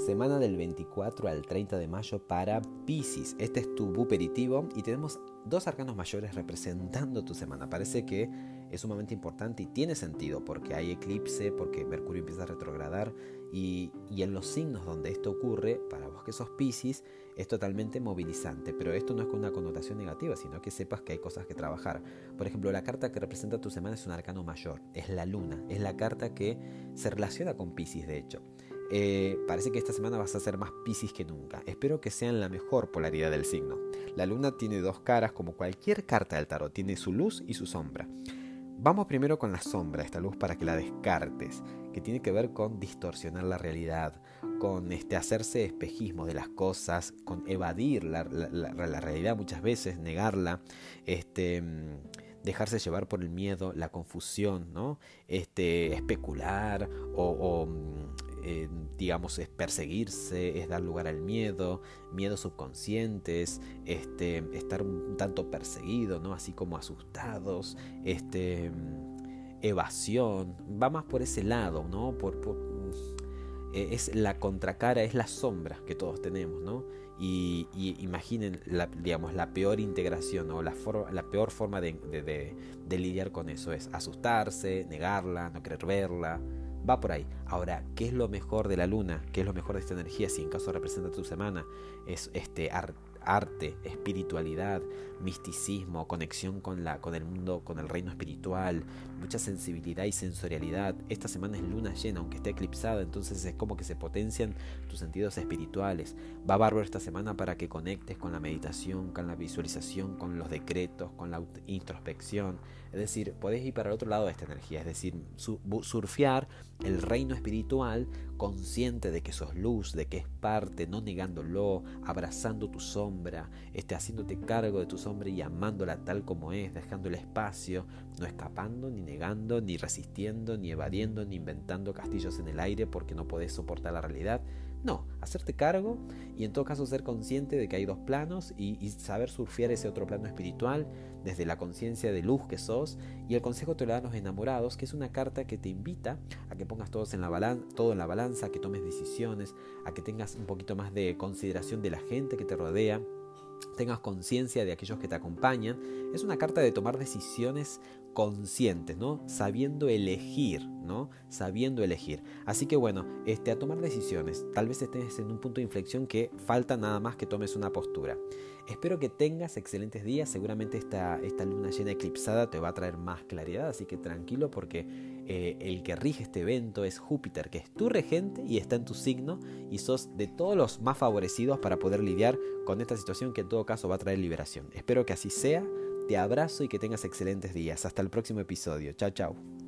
semana del 24 al 30 de mayo para Pisces. Este es tu buperitivo y tenemos dos arcanos mayores representando tu semana. Parece que es sumamente importante y tiene sentido porque hay eclipse, porque Mercurio empieza a retrogradar y, y, en los signos donde esto ocurre, para vos que sos Pisces, es totalmente movilizante. Pero esto no es con una connotación negativa, sino que sepas que hay cosas que trabajar. Por ejemplo, la carta que representa tu semana es un arcano mayor, es la luna, es la carta que se relaciona con Pisces de hecho. Eh, parece que esta semana vas a ser más Piscis que nunca. Espero que sean la mejor polaridad del signo. La luna tiene dos caras como cualquier carta del tarot, tiene su luz y su sombra. Vamos primero con la sombra, esta luz para que la descartes, que tiene que ver con distorsionar la realidad, con este, hacerse espejismo de las cosas, con evadir la, realidad muchas veces, negarla, este, dejarse llevar por el miedo, la confusión, ¿no? este, especular o eh, digamos, es perseguirse, es dar lugar al miedo, miedos subconscientes, este, estar un tanto perseguido, ¿no? Así como asustados, este, evasión, va más por ese lado, ¿no? Por, eh, es la contracara, es la sombra que todos tenemos, ¿no? Y, imaginen, la, digamos, la peor integración o la, la peor forma de, de lidiar con eso es asustarse, negarla, no querer verla, Va por ahí. Ahora, ¿qué es lo mejor de la luna? ¿Qué es lo mejor de esta energía? Si en caso representa tu semana, es este arte, espiritualidad, misticismo, conexión con, la, con el mundo, con el reino espiritual, mucha sensibilidad y sensorialidad. Esta semana es luna llena, aunque esté eclipsada, entonces es como que se potencian tus sentidos espirituales. Va bárbaro esta semana para que conectes con la meditación, con la visualización, con los decretos, con la introspección. Es decir, podés ir para el otro lado de esta energía, es decir, surfear el reino espiritual consciente de que sos luz, de que es parte, no negándolo, abrazando tu sombra, este, haciéndote cargo de tu sombra y amándola tal como es, dejando el espacio, no escapando, ni negando, ni resistiendo, ni evadiendo, ni inventando castillos en el aire porque no podés soportar la realidad, no, hacerte cargo y en todo caso ser consciente de que hay dos planos y, saber surfear ese otro plano espiritual desde la conciencia de luz que sos y el consejo te lo dan los enamorados, que es una carta que te invita a que pongas todos en la todo en la balanza, a que tomes decisiones, a que tengas un poquito más de consideración de la gente que te rodea, tengas conciencia de aquellos que te acompañan. Es una carta de tomar decisiones conscientes, ¿no? Sabiendo elegir, ¿no? Sabiendo elegir. Así que bueno, este, a tomar decisiones. Tal vez estés en un punto de inflexión que falta nada más que tomes una postura. Espero que tengas excelentes días. Seguramente esta, esta luna llena eclipsada te va a traer más claridad, así que tranquilo porque eh, el que rige este evento es Júpiter, que es tu regente y está en tu signo y sos de todos los más favorecidos para poder lidiar con esta situación que en todo caso va a traer liberación. Espero que así sea. Te abrazo y que tengas excelentes días. Hasta el próximo episodio. Chao, chao.